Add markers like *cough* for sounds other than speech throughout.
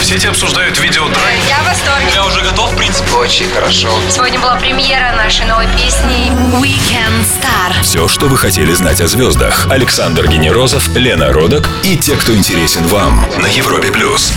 В сети обсуждают видео драйв. Я в восторге. Я уже готов, в принципе. Очень хорошо. Сегодня была премьера нашей новой песни Weekend Star. Все, что вы хотели знать о звездах. Александр Генерозов, Лена Родок и те, кто интересен вам на Европе плюс.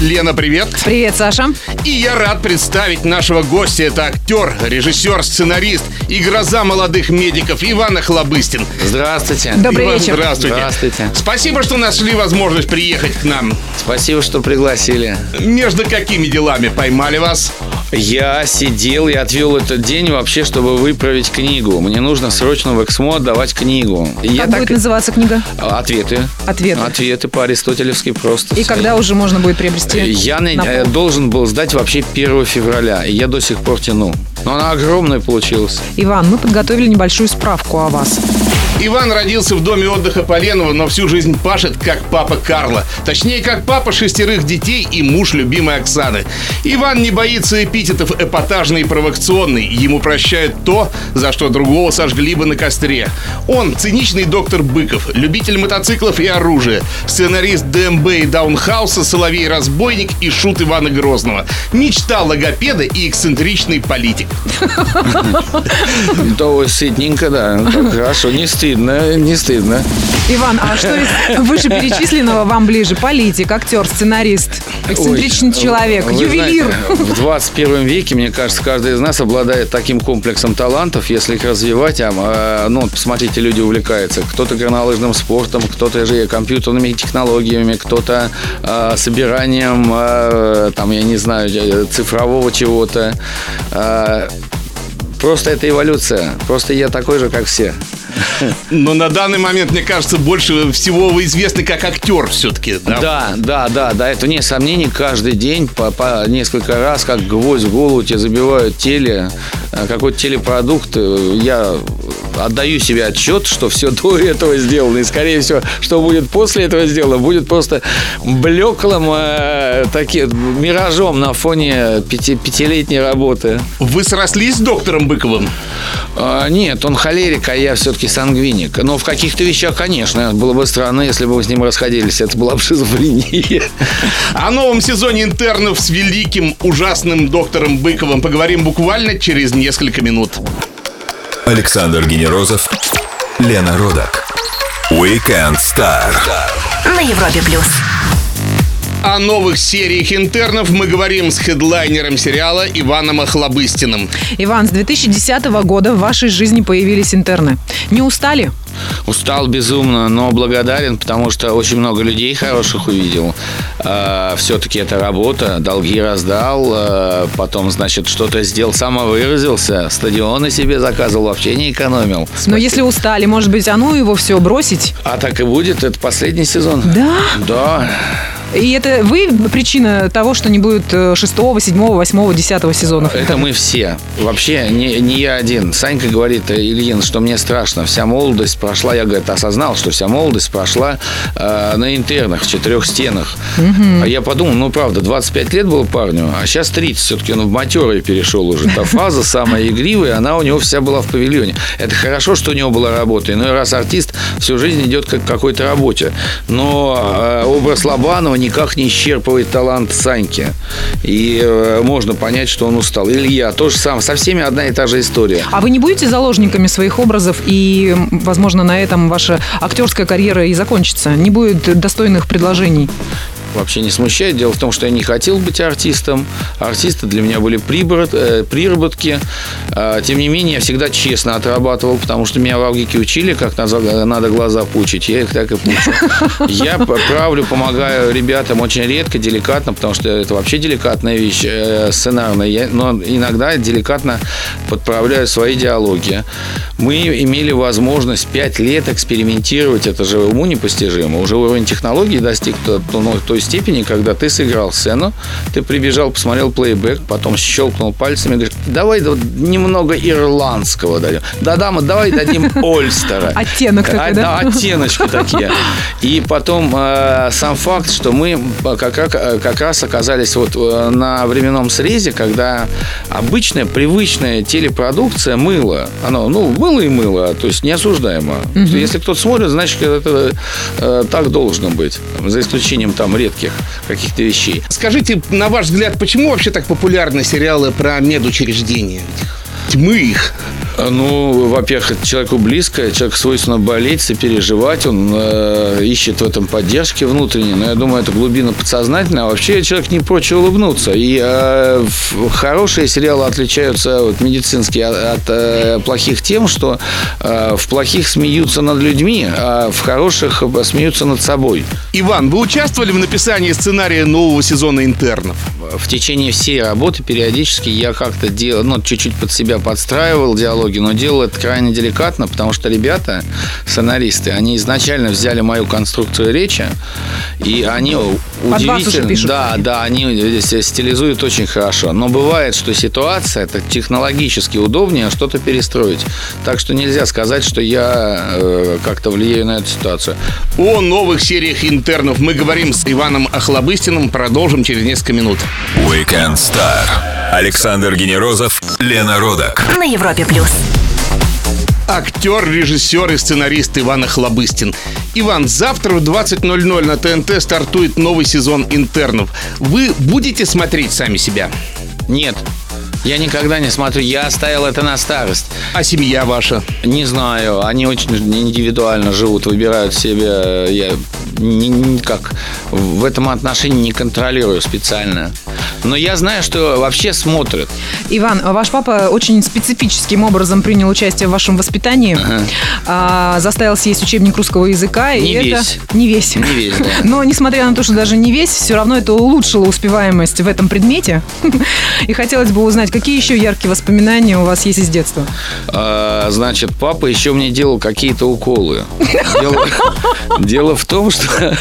Лена, привет. Привет, Саша. И я рад представить нашего гостя. Это актер, режиссер, сценарист и гроза молодых медиков Иван Охлобыстин. Здравствуйте. Добрый Иван, вечер. Здравствуйте. Здравствуйте. Спасибо, что нашли возможность приехать к нам. Спасибо, что пригласили. Между какими делами поймали вас? Я сидел и отвел этот день вообще, чтобы выправить книгу. Мне нужно срочно в Эксмо отдавать книгу. Как будет называться книга? Ответы. Ответы. Ответы по аристотелевски просто. И когда уже можно будет приобрести? Я на- э, должен был сдать вообще 1 февраля, и я до сих пор тяну. Но она огромная получилась. Иван, мы подготовили небольшую справку о вас. Иван родился в доме отдыха Поленова, но всю жизнь пашет, как папа Карла. Точнее, как папа шестерых детей и муж любимой Оксаны. Иван не боится эпитетов эпатажный и провокационный. Ему прощают то, за что другого сожгли бы на костре. Он циничный доктор Быков, любитель мотоциклов и оружия, сценарист ДМБ и Даунхауса, Соловей-разбойник и шут Ивана Грозного. Мечта логопеда и эксцентричный политик. *laughs* То сытненько, да. Хорошо, не стыдно, не стыдно. Иван, а что из *laughs* вышеперечисленного вам ближе? Политик, актер, сценарист, эксцентричный Ой, человек, ювелир. знаете, в *laughs* 21 веке, мне кажется, каждый из нас обладает таким комплексом талантов, если их развивать. а, а, ну, посмотрите, люди увлекаются. Кто-то горнолыжным спортом, кто-то же компьютерными технологиями, кто-то а, собиранием, а, там, я не знаю, цифрового чего-то. А, Просто это эволюция. Просто я такой же, как все. Но на данный момент, мне кажется, больше всего вы известны как актер все-таки. Да? Да, да, да, да, это не сомнений. Каждый день по, по несколько раз, как гвоздь в голову тебе забивают теле, э, какой-то телепродукт. Э, Я отдаю себе отчет, что все до этого сделано. И, скорее всего, что будет после этого сделано, будет просто блеклым э, таким миражом на фоне пяти, пятилетней работы. Вы срослись с доктором Быковым? А, нет, он холерик, а я все-таки сангвиник. Но в каких-то вещах, конечно, было бы странно, если бы мы с ним расходились. Это была бы шизофрения. *laughs* О новом сезоне интернов с великим, ужасным доктором Быковым поговорим буквально через несколько минут. Александр Генерозов, Лена Родок. Weekend Star. На Европе плюс. О новых сериях интернов мы говорим с хедлайнером сериала Иваном Охлобыстиным. Иван, с 2010 года в вашей жизни появились интерны. Не устали? Устал безумно, но благодарен, потому что очень много людей хороших увидел. все-таки это работа, долги раздал, а, потом, значит, что-то сделал, самовыразился, стадионы себе заказывал, вообще не экономил. Но если устали, может быть, а ну его все бросить? А так и будет, это последний сезон. Да? Да. И это вы причина того, что не будет э, шестого, седьмого, восьмого, десятого сезонов? Это мы все. Вообще, не, не я один. Санька говорит, э, Ильин, что мне страшно. Вся молодость прошла. Я, говорит, осознал, что вся молодость прошла э, на интернах, в четырех стенах. А я подумал, ну, правда, 25 лет был парню, а сейчас 30. Все-таки он в матерый перешел уже. Та фаза самая игривая, она у него вся была в павильоне. Это хорошо, что у него была работа. Иной раз артист всю жизнь идет как к какой-то работе. Но э, образ Лобанова никак не исчерпывает талант Саньки. И э, можно понять, что он устал. Илья тоже сам. Со всеми одна и та же история. А вы не будете заложниками своих образов, и, возможно, на этом ваша актерская карьера и закончится? Не будет достойных предложений? Вообще не смущает. Дело в том, что я не хотел быть артистом. Артисты для меня были прибор- э, приработки. А, Тем не менее, я всегда честно отрабатывал, потому что меня в Авгике учили, как надо, надо глаза пучить. Я их так и пучу. Я правлю, помогаю ребятам очень редко, деликатно, потому что это вообще деликатная вещь, э, сценарная. Но иногда деликатно подправляю свои диалоги. Мы имели возможность пять лет экспериментировать, это же уму непостижимо. Уже уровень технологий достиг то- то- ну, той степени, когда ты сыграл сцену, ты прибежал, посмотрел плейбэк, потом щелкнул пальцами и говоришь, давай вот немного ирландского дадим. Да-да, мы давай дадим Ольстера. *laughs* Оттенок такой, А, да? оттеночки такие. И потом э, сам факт, что мы как, раз- как раз оказались вот э, на временном срезе, когда обычная, привычная телепродукция мыло, оно, ну, мыло и мыло, то есть неосуждаемо. Если кто-то смотрит, значит, это э, так должно быть. За исключением там редких редких каких-то вещей. Скажите, на ваш взгляд, почему вообще так популярны сериалы про медучреждения? Ведь мы их. Ну, во-первых, это человеку близко, человек свойственно болеть, сопереживать, он э, ищет в этом поддержки внутренней, но я думаю, это глубина подсознательная, а вообще человек не прочь улыбнуться. И э, хорошие сериалы отличаются вот, медицинские от, от, э, плохих тем, что э, в плохих смеются над людьми, а в хороших э, смеются над собой. Иван, вы участвовали в написании сценария нового сезона «Интернов»? В течение всей работы периодически я как-то делал, ну, чуть-чуть под себя подстраивал диалоги, но делал это крайне деликатно, потому что ребята, сценаристы, они изначально взяли мою конструкцию речи, и они уже удивительно... пишут. Да, да, они здесь стилизуют очень хорошо. Но бывает, что ситуация, это технологически удобнее что-то перестроить. Так что нельзя сказать, что я э, как-то влияю на эту ситуацию. О новых сериях «Интернов» мы говорим с Иваном Охлобыстиным. Продолжим через несколько минут. Weekend Star. Александр Генерозов, Лена Родок. На Европе плюс. Актер, режиссер и сценарист Иван Охлобыстин. Иван, завтра в 20.00 на ТНТ стартует новый сезон «Интернов». Вы будете смотреть сами себя? Нет, я никогда не смотрю. Я оставил это на старость. А семья ваша? Не знаю, они очень индивидуально живут, выбирают себе. Я ни- никак в этом отношении не контролирую специально. Но я знаю, что вообще смотрят. Иван, ваш папа очень специфическим образом принял участие в вашем воспитании, а, заставил съесть учебник русского языка. и Не это... весь. Не весь. Не весь, да. *laughs* Но, несмотря на то, что даже не весь, все равно это улучшило успеваемость в этом предмете. *laughs* И хотелось бы узнать, какие еще яркие воспоминания у вас есть из детства? А, Значит, папа еще мне делал какие-то уколы. *laughs* Дело, дело в том, что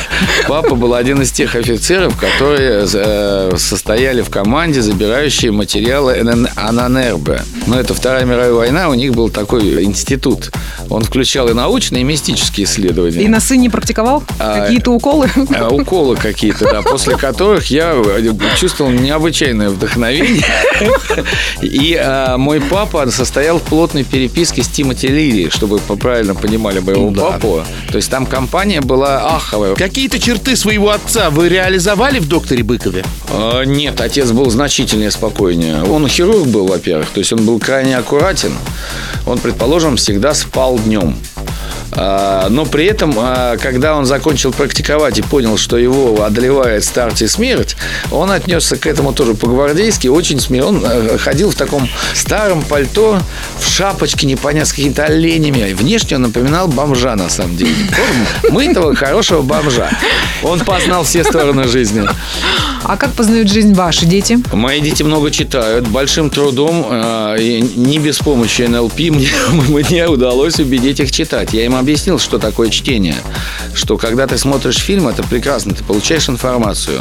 папа был один из тех офицеров, которые э, состояли в команде, забирающие материалы Ананербе. Но это Вторая мировая война, у них был такой институт. Он включал и научные, и мистические исследования. И на сыне практиковал А, какие-то уколы? А, Уколы какие-то, да, после которых я э, чувствовал необычайное вдохновение. *laughs* И а, мой папа состоял в плотной переписке с Тимоти Лири, чтобы правильно понимали моего папу. То есть там компания была аховая. Какие-то черты своего отца вы реализовали в «Докторе Быкове»? А, Нет, отец был значительнее спокойнее. Он хирург был, во-первых, то есть он был крайне аккуратен. Он, предположим, всегда спал днем. А, Но при этом, а, когда он закончил практиковать и понял, что его одолевает старость и смерть, он отнесся к этому тоже по-гвардейски, очень смело. Он э, ходил в таком старом пальто, в шапочке непонятно с какими-то оленями. Внешне он напоминал бомжа, на самом деле. Форму Мытого, хорошего бомжа. Он познал все стороны жизни. А как познают жизнь ваши дети? Мои дети много читают, большим трудом, э, и не без помощи НЛП мне, *laughs* мне удалось убедить их читать. Я им объяснил, что такое чтение. Что когда ты смотришь фильм, это прекрасно, ты получаешь информацию.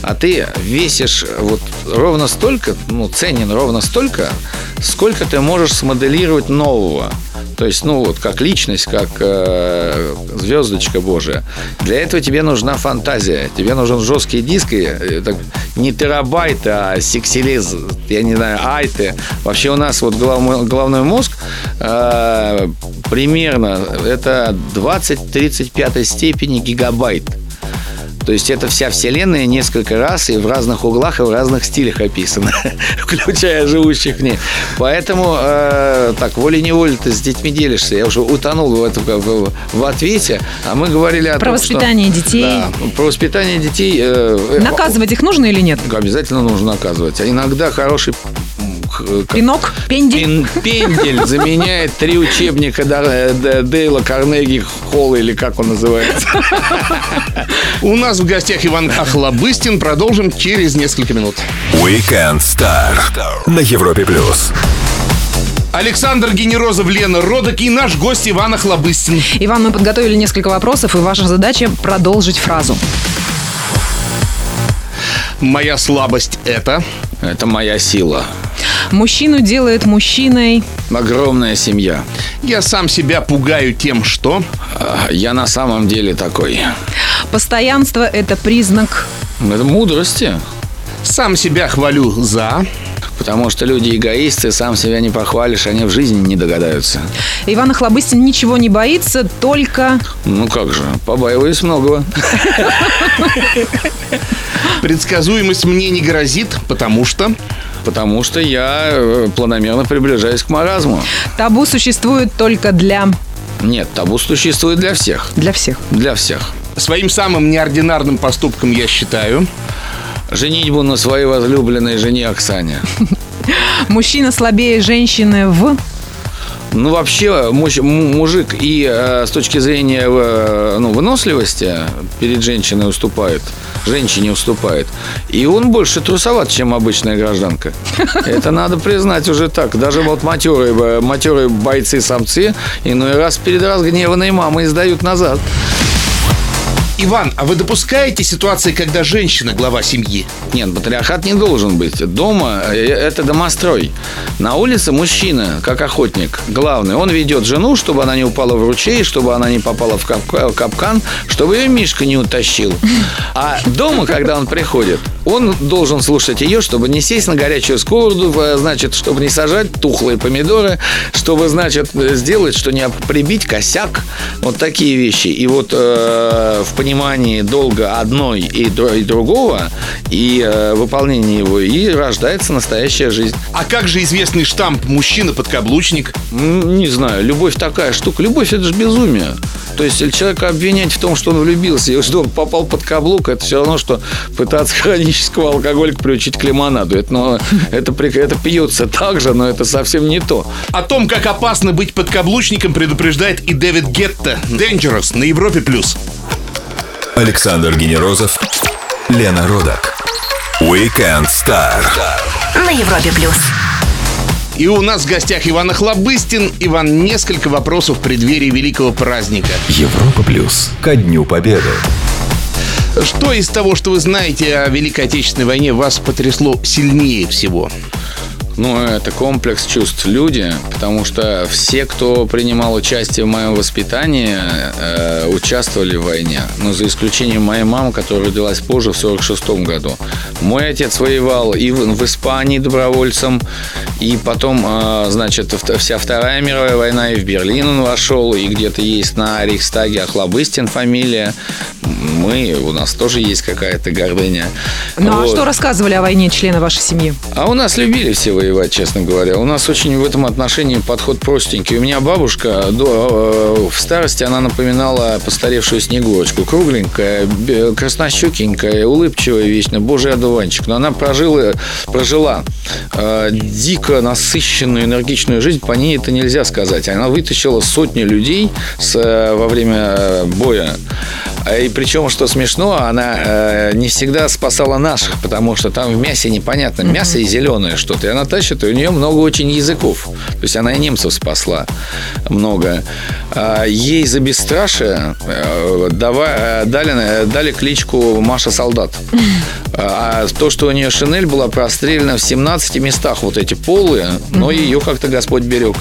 А ты весишь вот ровно столько, ну, ценен ровно столько, сколько ты можешь смоделировать нового. То есть, ну, вот как личность, как э, звездочка Божия. Для этого тебе нужна фантазия. Тебе нужен жесткий диск, и, э, так, не терабайт, а сексилиз, я не знаю, айты. Вообще у нас вот головной, головной мозг э, примерно это 20-35 степени гигабайт. То есть это вся вселенная несколько раз и в разных углах и в разных стилях описана, *laughs* включая живущих в ней. Поэтому э, так волей-неволей ты с детьми делишься. Я уже утонул в, этом, в, в ответе, а мы говорили о Про том, что- воспитание детей. Да, про воспитание детей. э, Наказывать их нужно или нет? Обязательно нужно наказывать. А иногда хороший как- Пинок? Пендель? Пин- Пендель заменяет три учебника Д- Дейла Карнеги Холла, или как он называется. У нас в гостях Иван Охлобыстин. Продолжим через несколько минут. Weekend Star на Европе плюс. Александр Генерозов, Лена Родок и наш гость Иван Охлобыстин. Иван, мы подготовили несколько вопросов, и ваша задача продолжить фразу. Моя слабость это... Это моя сила. Мужчину делает мужчиной. Огромная семья. Я сам себя пугаю тем, что... А, Я на самом деле такой. Постоянство – это признак. Это мудрости. Сам себя хвалю за... Потому что люди эгоисты, сам себя не похвалишь, они в жизни не догадаются. Иван Охлобыстин ничего не боится, только... Ну как же, побаиваюсь многого. *laughs* Предсказуемость мне не грозит, потому что... Потому что я э, планомерно приближаюсь к маразму. Табу существует только для... Нет, табу существует для всех. Для всех. Для всех. Своим самым неординарным поступком я считаю... Женитьбу на своей возлюбленной жене Оксане. *laughs* Мужчина слабее женщины в... Ну, вообще, муж- мужик и э, с точки зрения э, ну, выносливости перед женщиной уступает, женщине уступает. И он больше трусоват, чем обычная гражданка. *laughs* Это надо признать уже так. Даже вот матерые, э, матерые бойцы-самцы иной раз перед разгневанной мамой сдают назад. Иван, а вы допускаете ситуации, когда женщина глава семьи? Нет, патриархат не должен быть. Дома э, это домострой. На улице мужчина, как охотник, главный. Он ведет жену, чтобы она не упала в ручей, чтобы она не попала в капка- капкан, чтобы ее Мишка не утащил. А дома, когда он приходит, он должен слушать ее, чтобы не сесть на горячую сковороду, э, значит, чтобы не сажать тухлые помидоры, чтобы, значит, сделать, что не прибить косяк. Вот такие вещи. И вот э, в понимании долга одной и, др- и другого, и э, выполнении его, и рождается настоящая жизнь. А как же известный штамп «мужчина-подкаблучник»? Не знаю, любовь такая штука. Любовь это же безумие. То есть если человека обвинять в том, что он влюбился, и что он попал под каблук, это все равно, что пытаться *laughs* хронического алкоголика приучить к лимонаду. Это, ну, это, это пьется так же, но это совсем не то. О том, как опасно быть подкаблучником, предупреждает и Дэвид Гетта. Dangerous на Европе+. плюс. Александр Генерозов, Лена Родак. Weekend Star. На Европе плюс. И у нас в гостях Иван Охлобыстин. Иван, несколько вопросов в преддверии великого праздника. Европа плюс. Ко Дню Победы. Что из того, что вы знаете о Великой Отечественной войне, вас потрясло сильнее всего? Ну, это комплекс чувств люди, потому что все, кто принимал участие в моем воспитании, э, участвовали в войне. Ну, за исключением моей мамы, которая родилась позже, в 46 году. Мой отец воевал и в, в Испании добровольцем, и потом, э, значит, вся Вторая мировая война, и в Берлин он вошел, и где-то есть на Рейхстаге Охлобыстин фамилия. Мы, у нас тоже есть какая-то гордыня. Ну а Вот. что рассказывали о войне члены вашей семьи? А у нас любили все воевать, честно говоря. У нас очень в этом отношении подход простенький. У меня бабушка до, э, в старости она напоминала постаревшую снегурочку. Кругленькая, краснощекенькая, улыбчивая вечно, божий одуванчик. Но она прожила, прожила э, дико насыщенную, энергичную жизнь. По ней это нельзя сказать. Она вытащила сотни людей с, э, во время э, боя. А И причем, что смешно, она э, не всегда спасала наших, потому что там в мясе непонятно, мясо и зеленое что-то. И она тащит, и у нее много очень языков. То есть она и немцев спасла много. А ей за бесстрашие э, дава- э, дали, э, дали кличку Маша Солдат. *laughs* А то, что у нее шинель была прострелена в 17 местах, вот эти полые, но ее как-то Господь берег.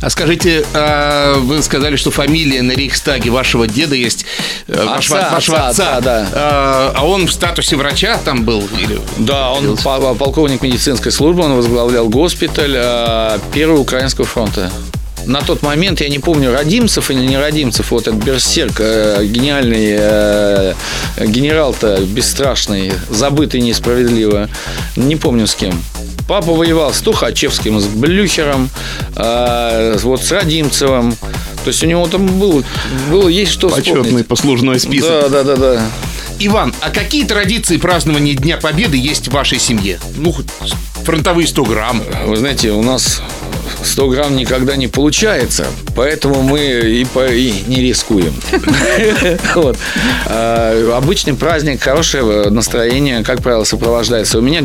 А скажите, а, вы сказали, что фамилия на Рейхстаге вашего деда есть, э, вашего, Отца, вашего отца, отца. да. А, а он в статусе врача там был? Или... Да, он по- полковник медицинской службы, он возглавлял госпиталь э, Первого Украинского фронта. На тот момент, я не помню, Родимцев или не Родимцев, вот этот берсерк, э, гениальный э, генерал-то бесстрашный, забытый несправедливо, не помню с кем. Папа воевал с Тухачевским, с Блюхером, э, вот с Родимцевым. То есть у него там было, было есть что Почетный вспомнить. послужной список. Да, да, да, да. Иван, а какие традиции празднования Дня Победы есть в вашей семье? Ну, хоть фронтовые 100 грамм. Вы знаете, у нас 100 грамм никогда не получается, поэтому мы и, по- и не рискуем. *laughs* А, Обычный праздник, хорошее настроение, как правило, сопровождается. У меня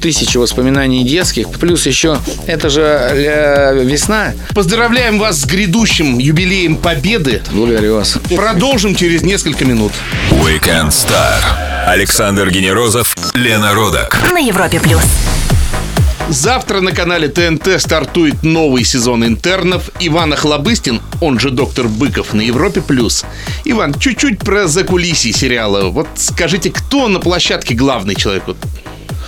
тысячи воспоминаний детских, плюс еще это же э, весна. Поздравляем вас с грядущим юбилеем Победы. Благодарю вас. Продолжим через несколько минут. Weekend Star. Александр Генерозов, Лена Родак. На Европе плюс. Завтра на канале ТНТ стартует новый сезон интернов. Иван Охлобыстин, он же доктор Быков, на Европе+. плюс. Иван, чуть-чуть про закулисье сериала. Вот скажите, кто на площадке главный человек?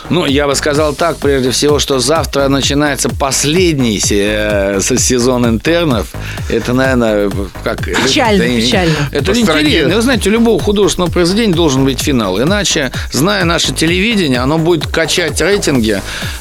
Ну, я бы сказал так, прежде всего, что завтра начинается последний се- э, сезон интернов. Это, наверное, как... Печально, это, печально. Это интересно. Вы знаете, у любого художественного произведения должен быть финал. Иначе, зная наше телевидение, оно будет качать рейтинги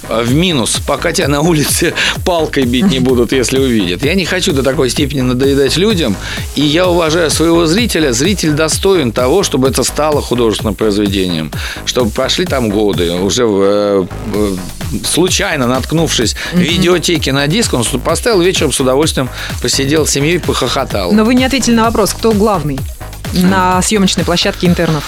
э, в минус, пока тебя на улице *laughs* палкой бить не будут, если увидят. Я не хочу до такой степени надоедать людям, и я уважаю своего зрителя. Зритель достоин того, чтобы это стало художественным произведением, чтобы прошли там годы, уже э, э, случайно наткнувшись в видеотеке на диск, он поставил вечером с удовольствием, посидел с семьей, похохотал. Но вы не ответили на вопрос, кто главный на съемочной площадке интернов.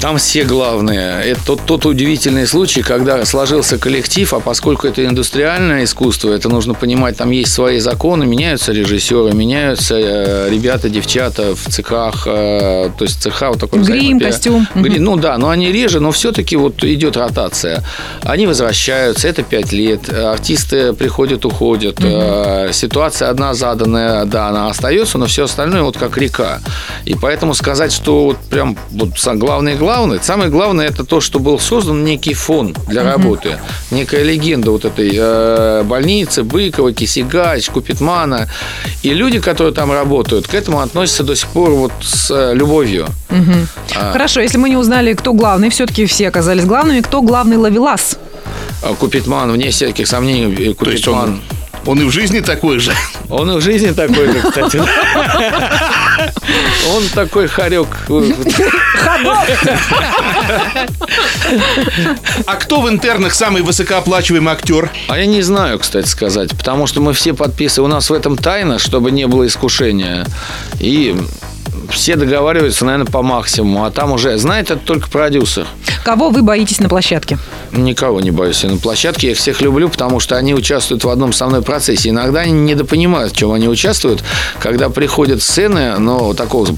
Там все главные. Это тот, тот удивительный случай, когда сложился коллектив, а поскольку это индустриальное искусство, это нужно понимать, там есть свои законы, меняются режиссеры, меняются э, ребята, девчата в цехах, э, то есть цеха вот такой Грим, взаимопе- костюм. Грим, ну да, но они реже, но все-таки вот идет ротация. Они возвращаются, это пять лет, артисты приходят, уходят, э, ситуация одна заданная, да, она остается, но все остальное вот как река. И поэтому сказать, что вот прям вот са- главное главное, самое главное это то, что был создан некий фон для работы, некая легенда вот этой э, больницы, Быкова, Кисигач, Купитмана. И люди, которые там работают, к этому относятся до сих пор вот с э, любовью. А. Хорошо, если мы не узнали, кто главный, все-таки все оказались главными, кто главный ловелас? А Купитман, вне всяких сомнений, э, То есть Купитман. Он, и в жизни такой же. Он и в жизни такой же, кстати. *laughs* Он такой хорек. А кто в интернах самый высокооплачиваемый актер? А я не знаю, кстати сказать, потому что мы все подписываем. У нас в этом тайна, чтобы не было искушения. И все договариваются, наверное, по максимуму. А там уже знает это только продюсер. Кого вы боитесь на площадке? Никого не боюсь. И на площадке я их всех люблю, потому что они участвуют в одном со мной процессе. Иногда они недопонимают, в чем они участвуют. Когда приходят сцены, но такого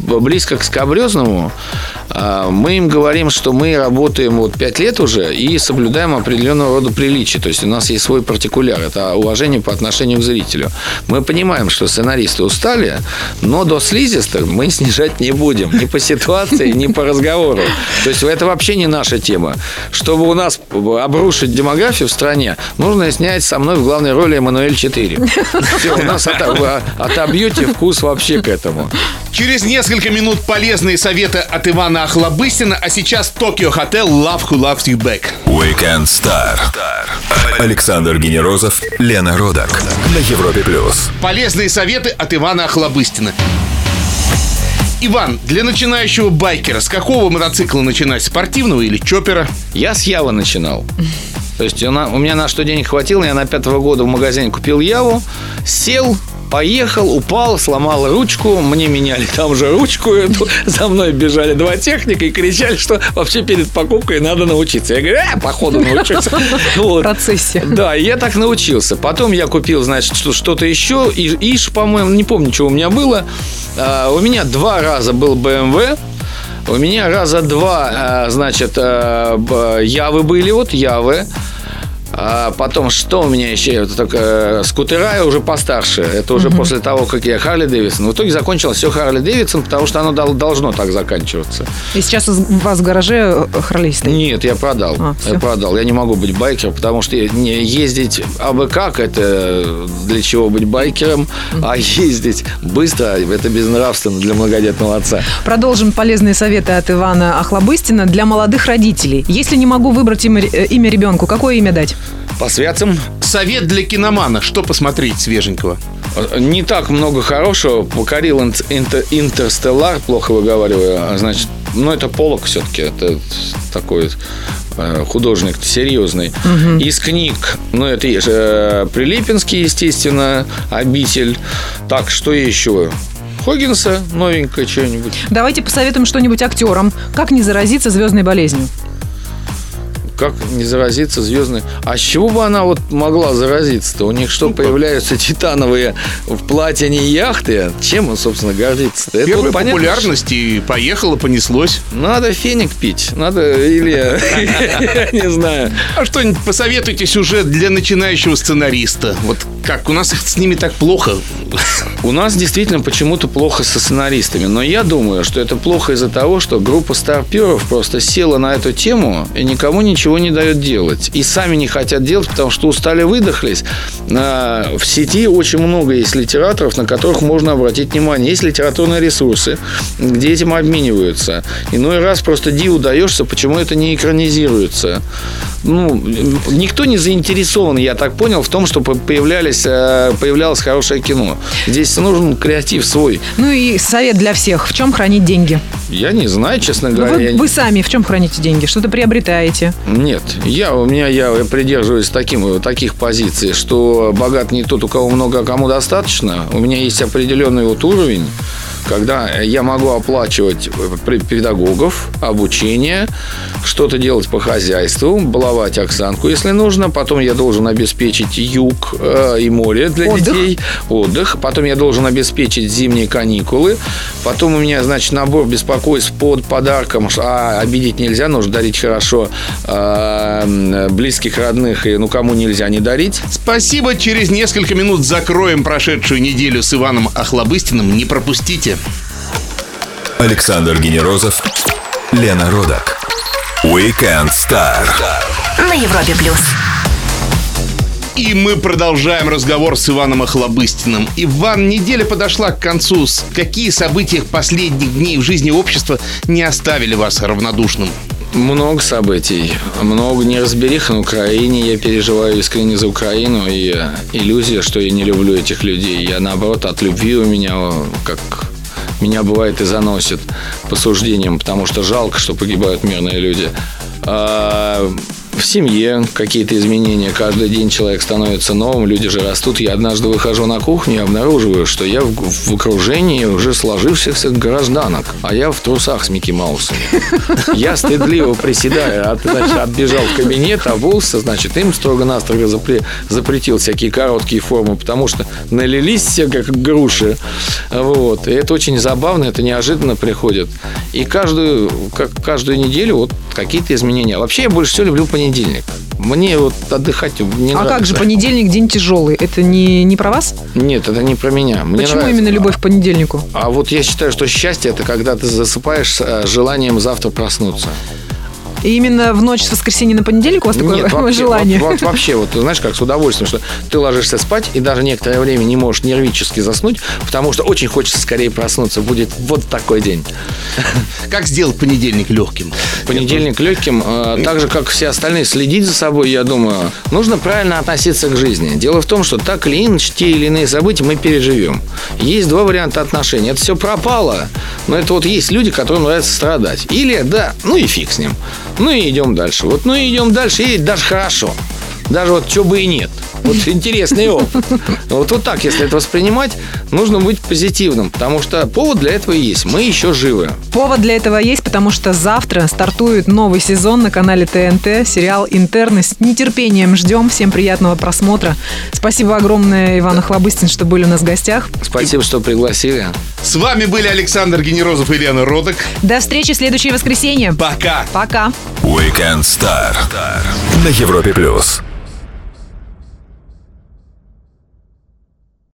близко к скобрезному, а, мы им говорим, что мы работаем вот пять лет уже и соблюдаем определенного рода приличия. То есть у нас есть свой партикуляр. Это уважение по отношению к зрителю. Мы понимаем, что сценаристы устали, но до слизистых мы снижать не будем. Ни по ситуации, ни по разговору. То есть это вообще не наша тема. Чтобы у нас обрушить демографию в стране, нужно снять со мной в главной роли Эммануэль 4. Все, у нас ото- отобьете вкус вообще к этому. Через несколько минут полезные советы от Ивана Охлобыстина, а сейчас Токио Хотел Love Who Loves You Back. Weekend Star. Александр Генерозов, Лена Родак. На Европе плюс. Полезные советы от Ивана Охлобыстина. Иван, для начинающего байкера с какого мотоцикла начинать? Спортивного или чоппера? Я с Явы начинал. То есть у меня на что денег хватило, я на пятого года в магазине купил Яву, сел, поехал, упал, сломал ручку, мне меняли там же ручку эту, за мной бежали два техника и кричали, что вообще перед покупкой надо научиться. Я говорю, э, походу научился. *laughs* Вот. Процессе. Да, и я так научился. Потом я купил, значит, что- что-то еще. И, Иш, по-моему, не помню, что у меня было. А, у меня два раза был BMW. У меня раза два, а, значит, а, Явы были, вот Явы. А потом, что у меня еще? Это только э, скутера я уже постарше. Это уже после того, как я Харли Дэвидсон. В итоге закончилось все Харли Дэвидсон, потому что оно дол- должно так заканчиваться. И сейчас у вас в гараже э, Харлей стоит. Нет, я продал. А, я продал. Я не могу быть байкером, потому что не ездить абы как это для чего быть байкером, а ездить быстро это безнравственно для многодетного отца. Продолжим полезные советы от Ивана Охлобыстина для молодых родителей. Если не могу выбрать имя, э, имя ребенку, какое имя дать? По святцам Совет для киномана. Что посмотреть свеженького? э, не так много хорошего. Покорил инт- интер- Интерстеллар, плохо выговариваю. а, Значит, ну это Полок все-таки. Это такой э, художник серьезный. Из книг, ну это есть, э, Прилепинский, естественно, обитель. Так, что еще? Хоггинса новенькое что-нибудь. Давайте посоветуем что-нибудь актерам. Как не заразиться звездной болезнью? Как не заразиться звездной... А с чего бы она вот могла заразиться-то? У них что, появляются титановые в платине яхты? Чем он, собственно, гордится-то? Это Первая вот понятно, популярность и поехала, понеслось. Надо феник пить. Надо или... *laughs* Не знаю. А что-нибудь посоветуйте сюжет для начинающего сценариста. Вот Как, у нас с ними так плохо? У нас действительно почему-то плохо со сценаристами, но я думаю, что это плохо из-за того, что группа старперов просто села на эту тему и никому ничего не дает делать. И сами не хотят делать, потому что устали, выдохлись. А, В сети очень много есть литераторов, на которых можно обратить внимание. Есть литературные ресурсы, где этим обмениваются. Иной раз просто диву даешься, почему это не экранизируется. Ну, никто не заинтересован, я так понял, в том, чтобы появлялись, э, появлялось хорошее кино. Здесь нужен креатив свой. Ну и совет для всех. В чем хранить деньги? Я не знаю, честно Ну, говоря. вы, вы сами в чем храните деньги? Что-то приобретаете? Нет, я, у меня, я придерживаюсь таким, таких позиций, что богат не тот, у кого много, а кому достаточно. У меня есть определенный вот уровень, когда я могу оплачивать пр- педагогов, обучение, что-то делать по хозяйству, баловать Оксанку, если нужно. Потом я должен обеспечить юг э, и море для Отдых. детей, отдых. Потом я должен обеспечить зимние каникулы. Потом у меня, значит, набор беспокойств под подарком. А обидеть нельзя, нужно дарить хорошо э, близких, родных. И ну кому нельзя не дарить. Спасибо, через несколько минут закроем прошедшую неделю с Иваном Охлобыстиным. Не пропустите. Александр Генерозов, Лена Родак. Weekend Star. На Европе плюс. И мы продолжаем разговор с Иваном Охлобыстиным. Иван, неделя подошла к концу. Какие события последних дней в жизни общества не оставили вас равнодушным? Много событий, много неразберих на Украине. Я переживаю искренне за Украину. И иллюзия, что я не люблю этих людей. Я, наоборот, от любви у меня, как меня бывает и заносит по суждениям, потому что жалко, что погибают мирные люди. А, в семье какие-то изменения. Каждый день человек становится новым, люди же растут. Я однажды выхожу на кухню и обнаруживаю, что я в, в окружении уже сложившихся гражданок, а я в трусах с Микки Маусом. Я стыдливо приседаю, от- значит, отбежал в кабинет, обулся, значит, им строго-настрого запре- запретил всякие короткие формы, потому что налились все как груши. Вот. И это очень забавно, это неожиданно приходит. И каждую, как, каждую неделю вот какие-то изменения. Вообще я больше всего люблю понедельник. Мне вот отдыхать не а нравится. как же понедельник день тяжелый? Это не, не про вас? Нет, это не про меня. Мне Почему нравится. именно любовь к понедельнику? А вот я считаю, что счастье это когда ты засыпаешь с э, желанием завтра проснуться. И именно в ночь с воскресенья на понедельник у вас такое Нет, *laughs* вообще, желание? Вот, вот вообще, вот знаешь, как с удовольствием, что ты ложишься спать и даже некоторое время не можешь нервически заснуть, потому что очень хочется скорее проснуться. Будет вот такой день. Как сделать понедельник легким? Понедельник легким, э, так же, как все остальные, следить за собой, я думаю, нужно правильно относиться к жизни. Дело в том, что так или иначе, те или иные события мы переживем. Есть два варианта отношений. Это все пропало, но это вот есть люди, которым нравится страдать. Или, да, ну и фиг с ним. Ну и идем дальше. Вот, ну и идем дальше, и даже хорошо. Даже вот чего бы и нет. Вот интересный опыт. Вот, вот так, если это воспринимать, нужно быть позитивным, потому что повод для этого и есть. Мы еще живы. Повод для этого есть, потому что завтра стартует новый сезон на канале ТНТ, сериал «Интерны». С нетерпением ждем. Всем приятного просмотра. Спасибо огромное, Иван Охлобыстин, что были у нас в гостях. Спасибо, что пригласили. С вами были Александр Генерозов и Лена Родок. До встречи в следующее воскресенье. Пока! Пока. Weekend Star. На Европе плюс.